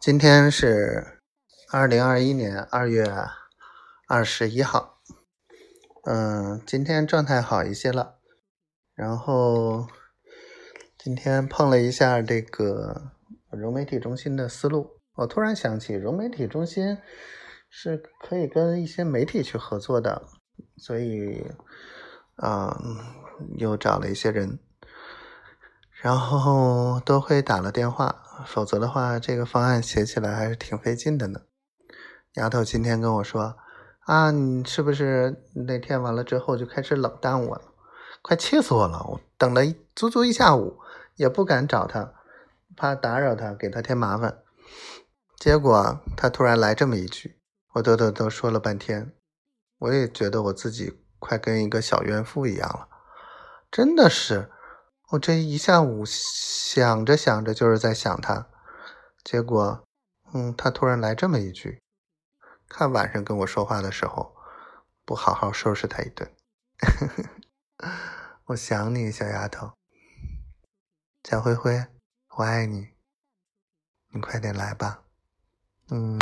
今天是二零二一年二月二十一号，嗯，今天状态好一些了。然后今天碰了一下这个融媒体中心的思路，我突然想起融媒体中心是可以跟一些媒体去合作的，所以啊，又找了一些人。然后都会打了电话，否则的话，这个方案写起来还是挺费劲的呢。丫头今天跟我说：“啊，你是不是那天完了之后就开始冷淡我了？快气死我了！我等了足足一下午，也不敢找他，怕打扰他，给他添麻烦。结果他突然来这么一句，我都都都说了半天，我也觉得我自己快跟一个小怨妇一样了，真的是。”我这一下午想着想着就是在想他，结果，嗯，他突然来这么一句，看晚上跟我说话的时候，不好好收拾他一顿。我想你，小丫头，小灰灰，我爱你，你快点来吧，嗯。